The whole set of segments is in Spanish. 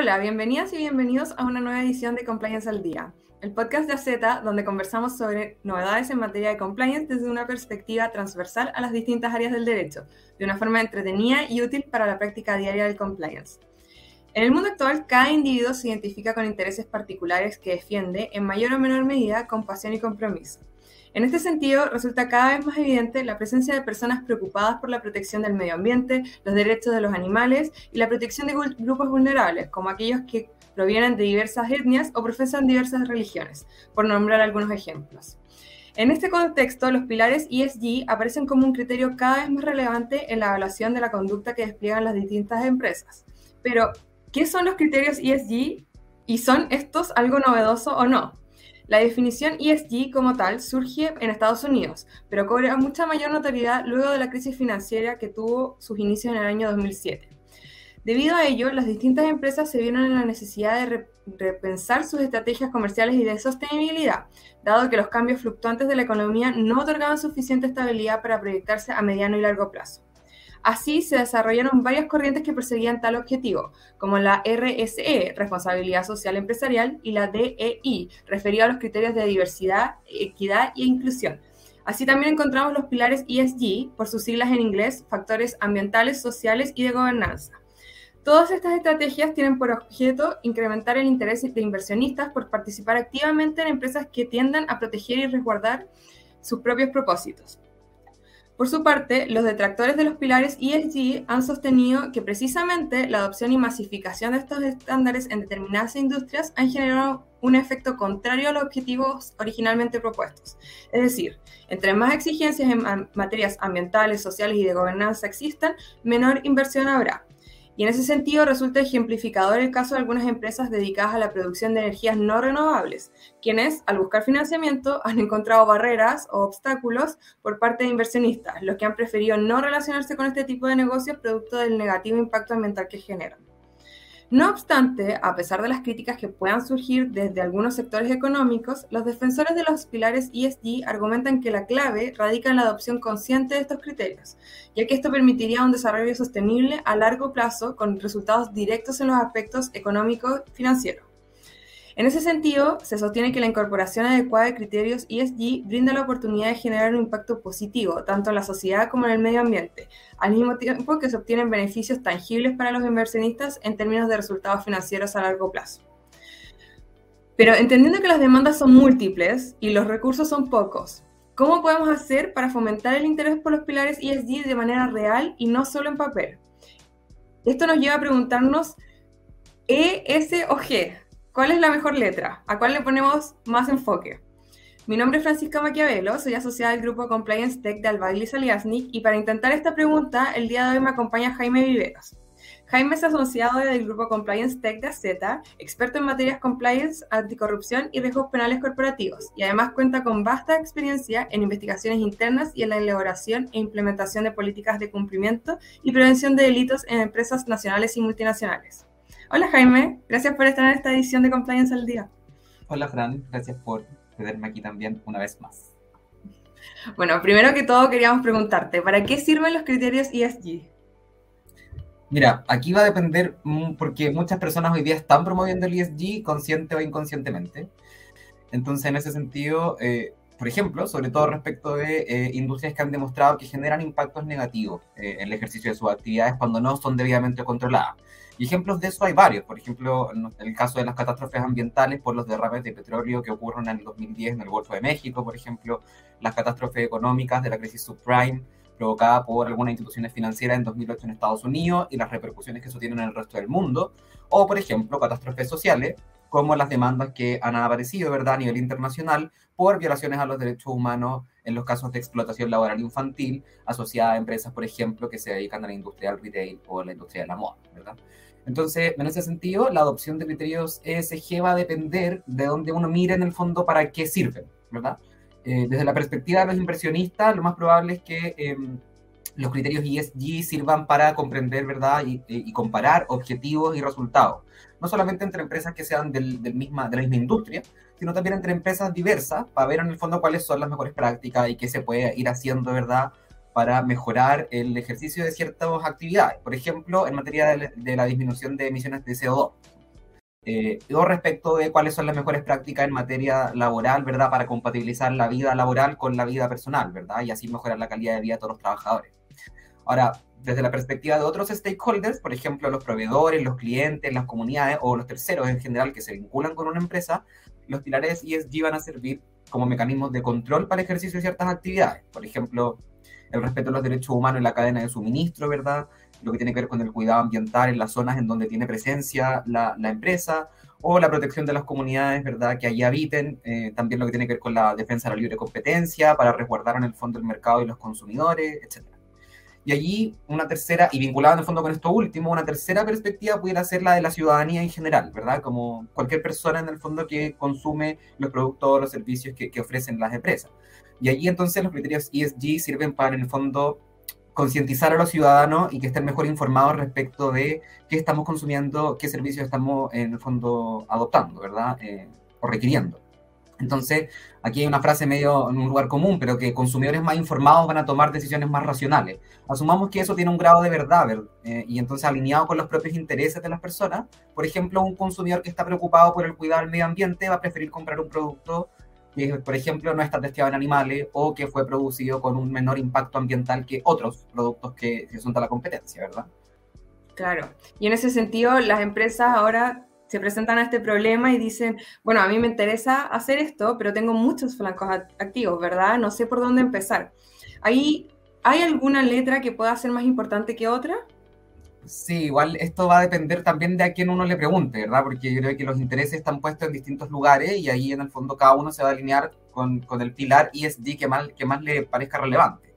Hola, bienvenidas y bienvenidos a una nueva edición de Compliance al Día, el podcast de AZ donde conversamos sobre novedades en materia de compliance desde una perspectiva transversal a las distintas áreas del derecho, de una forma entretenida y útil para la práctica diaria del compliance. En el mundo actual, cada individuo se identifica con intereses particulares que defiende, en mayor o menor medida, con pasión y compromiso. En este sentido, resulta cada vez más evidente la presencia de personas preocupadas por la protección del medio ambiente, los derechos de los animales y la protección de grupos vulnerables, como aquellos que provienen de diversas etnias o profesan diversas religiones, por nombrar algunos ejemplos. En este contexto, los pilares ESG aparecen como un criterio cada vez más relevante en la evaluación de la conducta que despliegan las distintas empresas. Pero, ¿qué son los criterios ESG? ¿Y son estos algo novedoso o no? La definición ESG como tal surge en Estados Unidos, pero cobra mucha mayor notoriedad luego de la crisis financiera que tuvo sus inicios en el año 2007. Debido a ello, las distintas empresas se vieron en la necesidad de repensar sus estrategias comerciales y de sostenibilidad, dado que los cambios fluctuantes de la economía no otorgaban suficiente estabilidad para proyectarse a mediano y largo plazo. Así se desarrollaron varias corrientes que perseguían tal objetivo, como la RSE, Responsabilidad Social Empresarial, y la DEI, referida a los criterios de diversidad, equidad e inclusión. Así también encontramos los pilares ESG, por sus siglas en inglés, factores ambientales, sociales y de gobernanza. Todas estas estrategias tienen por objeto incrementar el interés de inversionistas por participar activamente en empresas que tiendan a proteger y resguardar sus propios propósitos. Por su parte, los detractores de los pilares ESG han sostenido que precisamente la adopción y masificación de estos estándares en determinadas industrias han generado un efecto contrario a los objetivos originalmente propuestos. Es decir, entre más exigencias en materias ambientales, sociales y de gobernanza existan, menor inversión habrá. Y en ese sentido resulta ejemplificador el caso de algunas empresas dedicadas a la producción de energías no renovables, quienes, al buscar financiamiento, han encontrado barreras o obstáculos por parte de inversionistas, los que han preferido no relacionarse con este tipo de negocios producto del negativo impacto ambiental que generan. No obstante, a pesar de las críticas que puedan surgir desde algunos sectores económicos, los defensores de los pilares ESG argumentan que la clave radica en la adopción consciente de estos criterios, ya que esto permitiría un desarrollo sostenible a largo plazo con resultados directos en los aspectos económicos financieros. En ese sentido, se sostiene que la incorporación adecuada de criterios ESG brinda la oportunidad de generar un impacto positivo, tanto en la sociedad como en el medio ambiente, al mismo tiempo que se obtienen beneficios tangibles para los inversionistas en términos de resultados financieros a largo plazo. Pero entendiendo que las demandas son múltiples y los recursos son pocos, ¿cómo podemos hacer para fomentar el interés por los pilares ESG de manera real y no solo en papel? Esto nos lleva a preguntarnos ¿E, S o G? ¿Cuál es la mejor letra? ¿A cuál le ponemos más enfoque? Mi nombre es Francisca Maquiavelo, soy asociada del grupo Compliance Tech de Albagli Saliasnik y para intentar esta pregunta, el día de hoy me acompaña Jaime Viveros. Jaime es asociado del grupo Compliance Tech de AZ, experto en materias compliance, anticorrupción y riesgos penales corporativos, y además cuenta con vasta experiencia en investigaciones internas y en la elaboración e implementación de políticas de cumplimiento y prevención de delitos en empresas nacionales y multinacionales. Hola Jaime, gracias por estar en esta edición de Compliance al Día. Hola Fran, gracias por tenerme aquí también una vez más. Bueno, primero que todo queríamos preguntarte, ¿para qué sirven los criterios ESG? Mira, aquí va a depender, mm, porque muchas personas hoy día están promoviendo el ESG consciente o inconscientemente. Entonces, en ese sentido, eh, por ejemplo, sobre todo respecto de eh, industrias que han demostrado que generan impactos negativos eh, en el ejercicio de sus actividades cuando no son debidamente controladas. Y ejemplos de eso hay varios. Por ejemplo, el caso de las catástrofes ambientales por los derrames de petróleo que ocurren en el 2010 en el Golfo de México, por ejemplo, las catástrofes económicas de la crisis subprime provocada por algunas instituciones financieras en 2008 en Estados Unidos y las repercusiones que eso tiene en el resto del mundo. O, por ejemplo, catástrofes sociales como las demandas que han aparecido ¿verdad? a nivel internacional por violaciones a los derechos humanos en los casos de explotación laboral infantil asociada a empresas, por ejemplo, que se dedican a la industria del retail o la industria de la moda. ¿verdad? Entonces, en ese sentido, la adopción de criterios ESG va a depender de dónde uno mire en el fondo para qué sirven, ¿verdad? Eh, desde la perspectiva de los inversionistas, lo más probable es que em, los criterios ESG sirvan para comprender, ¿verdad? Y, comparar objetivos y resultados. No solamente entre empresas que sean del, misma, de la misma industria, sino también entre empresas diversas, para ver en el fondo cuáles son las mejores prácticas y qué se puede ir haciendo, ¿verdad? para mejorar el ejercicio de ciertas actividades. Por ejemplo, en materia de, la disminución de emisiones de CO2. eh, o respecto de cuáles son las mejores prácticas en materia laboral, ¿verdad? Para compatibilizar la vida laboral con la vida personal, ¿verdad? Y así mejorar la calidad de vida de todos los trabajadores. Ahora, desde la perspectiva de otros stakeholders, por ejemplo, los proveedores, los clientes, las comunidades o los terceros en general que se vinculan con una empresa, los pilares ESG van a servir como mecanismos de control para el ejercicio de ciertas actividades. Por ejemplo, el respeto a los derechos humanos en la cadena de suministro, ¿verdad? Lo que tiene que ver con el cuidado ambiental en las zonas en donde tiene presencia la, empresa, o la protección de las comunidades, ¿verdad? Que allí habiten, eh, también lo que tiene que ver con la defensa de la libre competencia, para resguardar en el fondo el mercado y los consumidores, etcétera. Y allí una tercera, y vinculada en el fondo con esto último, una tercera perspectiva pudiera ser la de la ciudadanía en general, ¿verdad? Como cualquier persona en el fondo que consume los productos o los servicios que, que ofrecen las empresas. Y allí entonces los criterios ESG sirven para en el fondo concientizar a los ciudadanos y que estén mejor informados respecto de qué estamos consumiendo, qué servicios estamos en el fondo adoptando, ¿verdad? Eh, o requiriendo. Entonces, aquí hay una frase medio en un lugar común, pero que consumidores más informados van a tomar decisiones más racionales. Asumamos que eso tiene un grado de verdad eh, y entonces alineado con los propios intereses de las personas. Por ejemplo, un consumidor que está preocupado por el cuidado del medio ambiente va a preferir comprar un producto que, por ejemplo, no está testeado en animales o que fue producido con un menor impacto ambiental que otros productos que, que son de la competencia, ¿verdad? Claro. Y en ese sentido, las empresas ahora se presentan a este problema y dicen, bueno, a mí me interesa hacer esto, pero tengo muchos flancos activos, ¿verdad? No sé por dónde empezar. Ahí, ¿hay alguna letra que pueda ser más importante que otra? Sí, igual esto va a depender también de a quién uno le pregunte, ¿verdad? Porque creo que los intereses están puestos en distintos lugares y ahí en el fondo cada uno se va a alinear con, con el pilar ESG que más, que más le parezca relevante.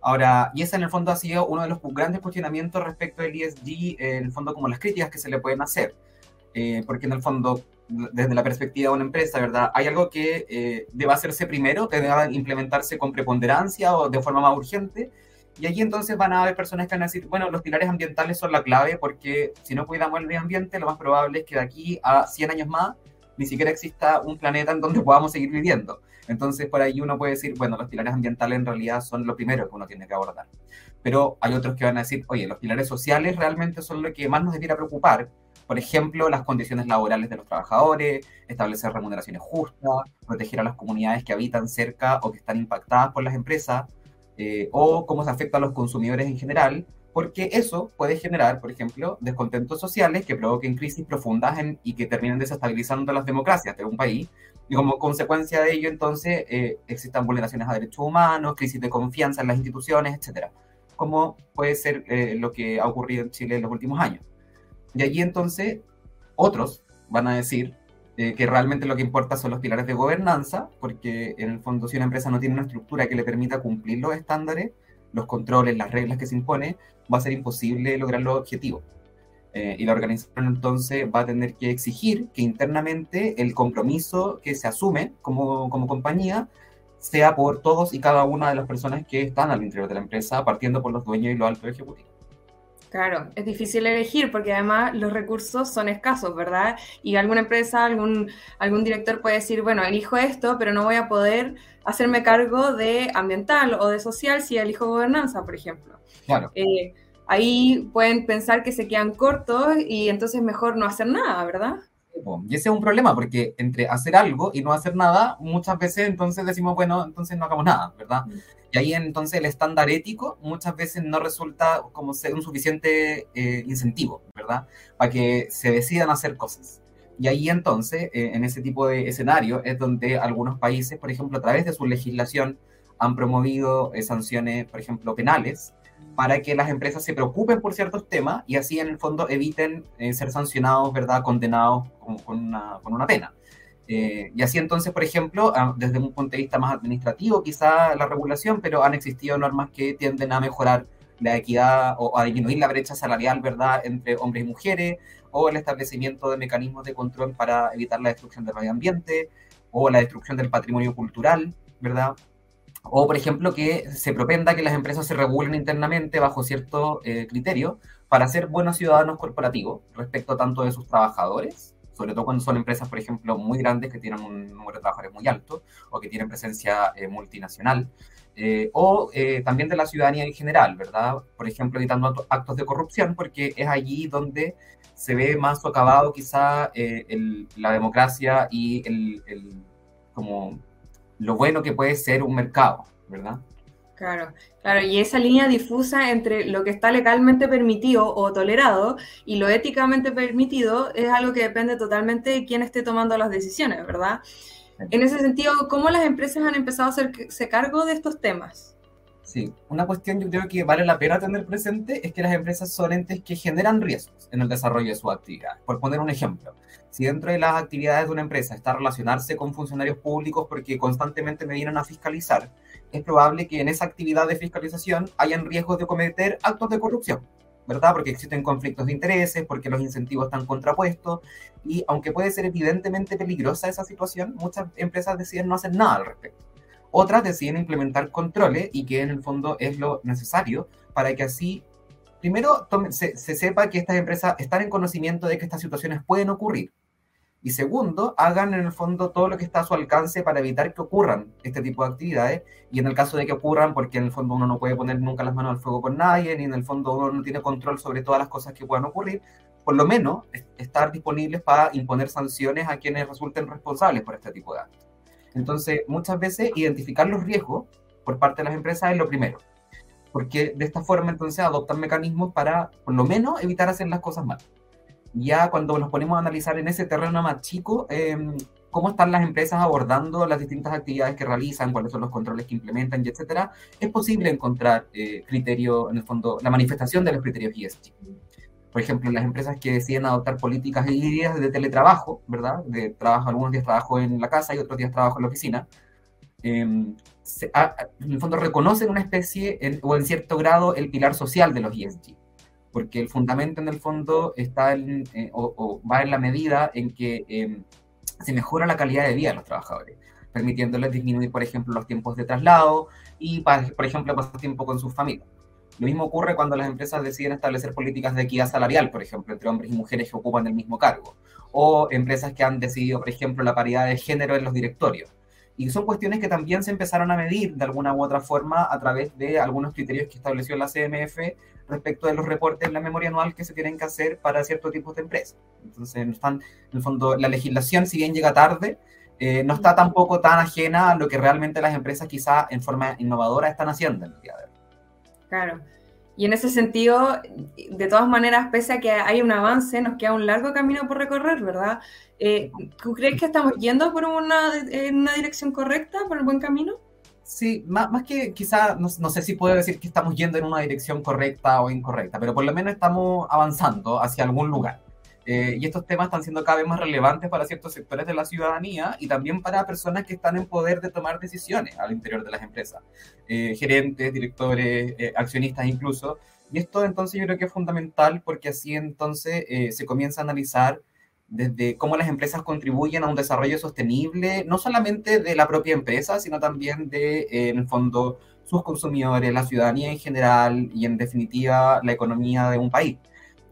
Ahora, y ese en el fondo ha sido uno de los grandes cuestionamientos respecto del ESG, en el fondo como las críticas que se le pueden hacer. Eh, porque en el fondo, desde la perspectiva de una empresa, ¿verdad? Hay algo que eh, debe hacerse primero, que debe implementarse con preponderancia o de forma más urgente, y allí entonces van a haber personas que van a decir, bueno, los pilares ambientales son la clave, porque si no cuidamos el medio ambiente, lo más probable es que de aquí a 100 años más ni siquiera exista un planeta en donde podamos seguir viviendo. Entonces, por ahí uno puede decir, bueno, los pilares ambientales en realidad son lo primero que uno tiene que abordar. Pero hay otros que van a decir, oye, los pilares sociales realmente son lo que más nos debiera preocupar, por ejemplo, las condiciones laborales de los trabajadores, establecer remuneraciones justas, proteger a las comunidades que habitan cerca o que están impactadas por las empresas, eh, o cómo se afecta a los consumidores en general, porque eso puede generar, por ejemplo, descontentos sociales que provoquen crisis profundas y que terminen desestabilizando las democracias de un país. Y como consecuencia de ello, entonces, eh, existan vulneraciones a derechos humanos, crisis de confianza en las instituciones, etcétera, como puede ser eh, lo que ha ocurrido en Chile en los últimos años. Y allí entonces otros van a decir eh, que realmente lo que importa son los pilares de gobernanza, porque en el fondo si una empresa no tiene una estructura que le permita cumplir los estándares, los controles, las reglas que se impone, va a ser imposible lograr los objetivos. Eh, y la organización entonces va a tener que exigir que internamente el compromiso que se asume como, como compañía sea por todos y cada una de las personas que están al interior de la empresa, partiendo por los dueños y los altos ejecutivos. Claro, es difícil elegir porque además los recursos son escasos, ¿verdad? Y alguna empresa, algún, algún director puede decir, bueno, elijo esto, pero no voy a poder hacerme cargo de ambiental o de social si elijo gobernanza, por ejemplo. Claro. Eh, ahí pueden pensar que se quedan cortos y entonces mejor no hacer nada, ¿verdad? Y ese es un problema, porque entre hacer algo y no hacer nada, muchas veces entonces decimos, bueno, entonces no hagamos nada, ¿verdad? Mm. Y ahí entonces el estándar ético muchas veces no resulta como ser un suficiente eh, incentivo, ¿verdad? Para que se decidan hacer cosas. Y ahí entonces, eh, en ese tipo de escenario, es donde algunos países, por ejemplo, a través de su legislación, han promovido eh, sanciones, por ejemplo, penales, para que las empresas se preocupen por ciertos temas y así en el fondo eviten ser sancionados, ¿verdad? Condenados con, una, con una pena. Eh, y así entonces, por ejemplo, ah, desde un punto de vista más administrativo, quizá la regulación, pero han existido normas que tienden a mejorar la equidad o a disminuir la brecha salarial, ¿verdad?, entre hombres y mujeres, o el establecimiento de mecanismos de control para evitar la destrucción del medio ambiente, o la destrucción del patrimonio cultural, ¿verdad? O, por ejemplo, que se propenda que las empresas se regulen internamente bajo cierto eh, criterio para ser buenos ciudadanos corporativos respecto tanto de sus trabajadores sobre todo cuando son empresas, por ejemplo, muy grandes que tienen un número de trabajadores muy alto o que tienen presencia eh, multinacional, eh, o eh, también de la ciudadanía en general, ¿verdad? Por ejemplo, evitando actos de corrupción, porque es allí donde se ve más socavado quizá eh, la democracia y el, como lo bueno que puede ser un mercado, ¿verdad? Claro, claro, y esa línea difusa entre lo que está legalmente permitido o tolerado y lo éticamente permitido es algo que depende totalmente de quién esté tomando las decisiones, ¿verdad? En ese sentido, ¿cómo las empresas han empezado a hacerse cargo de estos temas? Sí, una cuestión yo creo que vale la pena tener presente es que las empresas son entes que generan riesgos en el desarrollo de su actividad. Por poner un ejemplo, si dentro de las actividades de una empresa está relacionarse con funcionarios públicos porque constantemente me vienen a fiscalizar, es probable que en esa actividad de fiscalización hayan riesgos de cometer actos de corrupción. ¿verdad? Porque existen conflictos de intereses, porque los incentivos están contrapuestos, y aunque puede ser evidentemente peligrosa esa situación, muchas empresas deciden no hacer nada al respecto. Otras deciden implementar controles y que en el fondo es lo necesario para que así, primero, se, se sepa que estas empresas están en conocimiento de que estas situaciones pueden ocurrir, y segundo, hagan en el fondo todo lo que está a su alcance para evitar que ocurran este tipo de actividades. Y en el caso de que ocurran, porque en el fondo uno no puede poner nunca las manos al fuego con nadie, ni en el fondo uno no tiene control sobre todas las cosas que puedan ocurrir, por lo menos estar disponibles para imponer sanciones a quienes resulten responsables por este tipo de actos. Entonces, muchas veces identificar los riesgos por parte de las empresas es lo primero, porque de esta forma entonces adoptan mecanismos para, por lo menos, evitar hacer las cosas mal ya cuando nos ponemos a analizar en ese terreno más chico, em, cómo están las empresas abordando las distintas actividades que realizan, cuáles son los controles que implementan, y etcétera, es posible encontrar eh, criterio, en el fondo, la manifestación de los criterios ESG. Por ejemplo, las empresas que deciden adoptar políticas híbridas de teletrabajo, ¿verdad? De trabajo, algunos días trabajo en la casa y otros días trabajo en la oficina. Em, en el fondo reconocen una especie o en cierto grado el pilar social de los ESG porque el fundamento en el fondo está en, eh, o, va en la medida en que em, se mejora la calidad de vida de los trabajadores, permitiéndoles disminuir, por ejemplo, los tiempos de traslado y, por ejemplo, pasar tiempo con sus familias. Lo mismo ocurre cuando las empresas deciden establecer políticas de equidad salarial, por ejemplo, entre hombres y mujeres que ocupan el mismo cargo, o empresas que han decidido, por ejemplo, la paridad de género en los directorios. Y son cuestiones que también se empezaron a medir de alguna u otra forma a través de algunos criterios que estableció la CMF respecto de los reportes en la memoria anual que se tienen que hacer para ciertos tipos de empresas. Entonces, están, en el fondo, la legislación, si bien llega tarde, eh, no está tampoco tan ajena a lo que realmente las empresas quizá en forma innovadora están haciendo en el día de hoy. Claro. Y en ese sentido, de todas maneras, pese a que hay un avance, nos queda un largo camino por recorrer, ¿verdad? Eh, ¿Tú crees que estamos yendo por una, en una dirección correcta, por el buen camino? Sí, más, más que quizá, no, no, sé si puedo decir que estamos yendo en una dirección correcta o incorrecta, pero por lo menos estamos avanzando hacia algún lugar. Eh, y estos temas están siendo cada vez más relevantes para ciertos sectores de la ciudadanía y también para personas que están en poder de tomar decisiones al interior de las empresas, eh, gerentes, directores, eh, accionistas incluso. Y esto entonces yo creo que es fundamental porque así entonces se comienza a analizar desde cómo las empresas contribuyen a un desarrollo sostenible, no solamente de la propia empresa, sino también de, en el fondo, sus consumidores, la ciudadanía en general y, en definitiva, la economía de un país.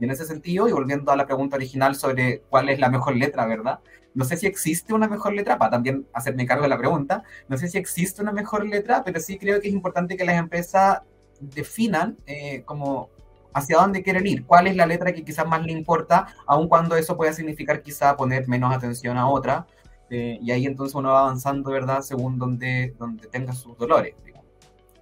Y en ese sentido, y volviendo a la pregunta original sobre cuál es la mejor letra, ¿verdad? No sé si existe una mejor letra, para también hacerme cargo de la pregunta, no sé si existe una mejor letra, pero sí creo que es importante que las empresas definan eh, como hacia dónde quieren ir, cuál es la letra que quizás más le importa, aun cuando eso pueda significar quizá poner menos atención a otra, eh, y ahí entonces uno va avanzando, ¿verdad?, según donde, donde tenga sus dolores.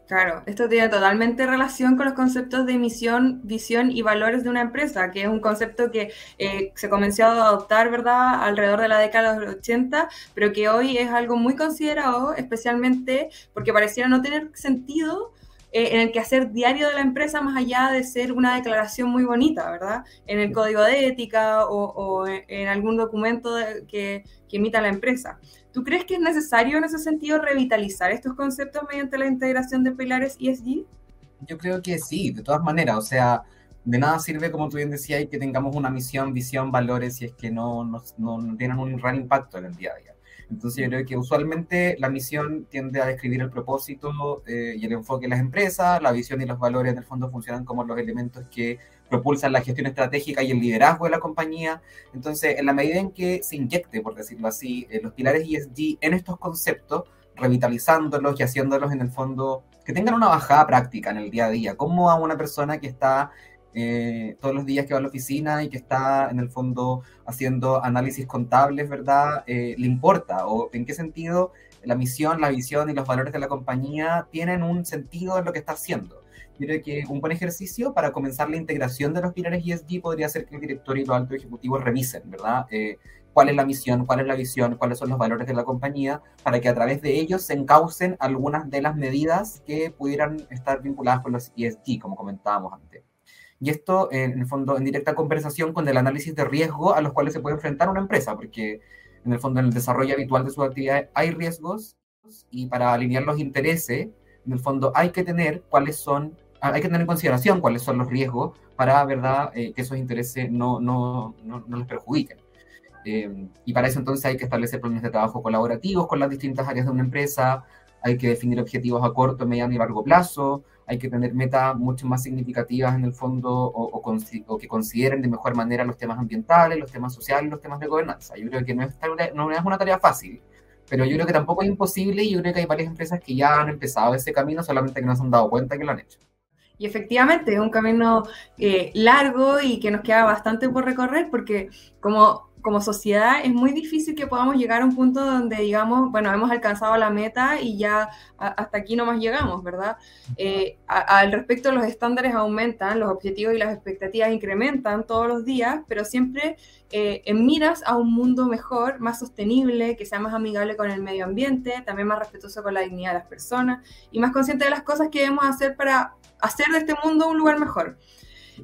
Claro, esto tiene totalmente relación con los conceptos de misión, visión y valores de una empresa, que es un concepto que eh, se comenzó a adoptar, ¿verdad?, alrededor de la década de los 80, pero que hoy es algo muy considerado, especialmente porque pareciera no tener sentido eh, en el quehacer diario de la empresa, más allá de ser una declaración muy bonita, ¿verdad? En el código de ética o, en algún documento que, que emita la empresa. ¿Tú crees que es necesario en ese sentido revitalizar estos conceptos mediante la integración de pilares ESG? Yo creo que sí, de todas maneras, o sea, de nada sirve, como tú bien decías, que tengamos una misión, visión, valores, si es que no, no, no tienen un gran impacto en el día a día. Entonces yo creo que usualmente la misión tiende a describir el propósito eh, y el enfoque de las empresas, la visión y los valores en el fondo funcionan como los elementos que propulsan la gestión estratégica y el liderazgo de la compañía. Entonces, en la medida en que se inyecte, por decirlo así, eh, los pilares ESG en estos conceptos, revitalizándolos y haciéndolos en el fondo que tengan una bajada práctica en el día a día. ¿Cómo a una persona que está eh, todos los días que va a la oficina y que está en el fondo haciendo análisis contables, ¿verdad? Eh, ¿Le importa? ¿O en qué sentido la misión, la visión y los valores de la compañía tienen un sentido en lo que está haciendo? Yo creo que un buen ejercicio para comenzar la integración de los pilares ESG podría ser que el director y los altos ejecutivos revisen, ¿verdad? Eh, cuál es la misión, cuál es la visión, cuáles son los valores de la compañía, para que a través de ellos se encaucen algunas de las medidas que pudieran estar vinculadas con los ESG, como comentábamos antes. Y esto, en el fondo, en directa conversación con el análisis de riesgo a los cuales se puede enfrentar una empresa, porque en el fondo, en el desarrollo habitual de sus actividades hay riesgos y para alinear los intereses, en el fondo, hay que tener cuáles son, hay que tener en consideración cuáles son los riesgos para, ¿verdad?, eh, que esos intereses no, no, no, les perjudiquen. Eh, y para eso entonces hay que establecer planes de trabajo colaborativos con las distintas áreas de una empresa, hay que definir objetivos a corto, mediano y largo plazo, hay que tener metas mucho más significativas en el fondo o, o, que consideren de mejor manera los temas ambientales, los temas sociales, los temas de gobernanza. Yo creo que no es, no es una tarea fácil, pero yo creo que tampoco es imposible y yo creo que hay varias empresas que ya han empezado ese camino, solamente que no se han dado cuenta que lo han hecho. Y efectivamente es un camino eh, largo y que nos queda bastante por recorrer porque como como sociedad es muy difícil que podamos llegar a un punto donde digamos, bueno, hemos alcanzado la meta y ya hasta aquí nomás llegamos, ¿verdad? Eh, al respecto, los estándares aumentan, los objetivos y las expectativas incrementan todos los días, pero siempre eh, en miras a un mundo mejor, más sostenible, que sea más amigable con el medio ambiente, también más respetuoso con la dignidad de las personas y más consciente de las cosas que debemos hacer para hacer de este mundo un lugar mejor.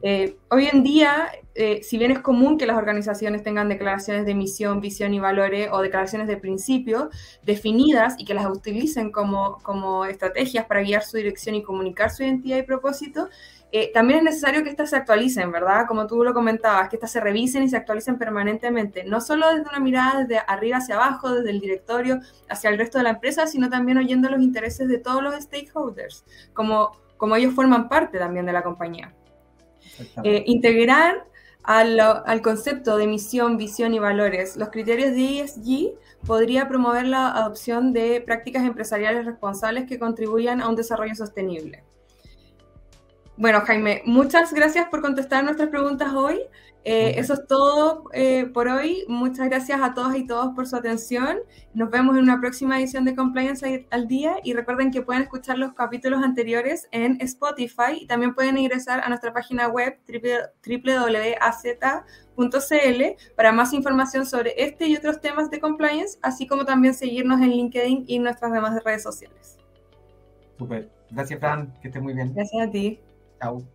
Eh, hoy en día, eh, si bien es común que las organizaciones tengan declaraciones de misión, visión y valores o declaraciones de principio definidas y que las utilicen como, como estrategias para guiar su dirección y comunicar su identidad y propósito, eh, también es necesario que estas se actualicen, ¿verdad? Como tú lo comentabas, que estas se revisen y se actualicen permanentemente, no solo desde una mirada desde arriba hacia abajo, desde el directorio hacia el resto de la empresa, sino también oyendo los intereses de todos los stakeholders, como, como ellos forman parte también de la compañía. Eh, integrar al, al, concepto de misión, visión y valores los criterios de ESG podría promover la adopción de prácticas empresariales responsables que contribuyan a un desarrollo sostenible. Bueno, Jaime, muchas gracias por contestar nuestras preguntas hoy. Eh, eso es todo eh, por hoy. Muchas gracias a todos y todos por su atención. Nos vemos en una próxima edición de Compliance al Día y recuerden que pueden escuchar los capítulos anteriores en Spotify y también pueden ingresar a nuestra página web www.az.cl para más información sobre este y otros temas de compliance, así como también seguirnos en LinkedIn y nuestras demás redes sociales. Super. Gracias, Fran. Que esté muy bien. Gracias a ti. Chao.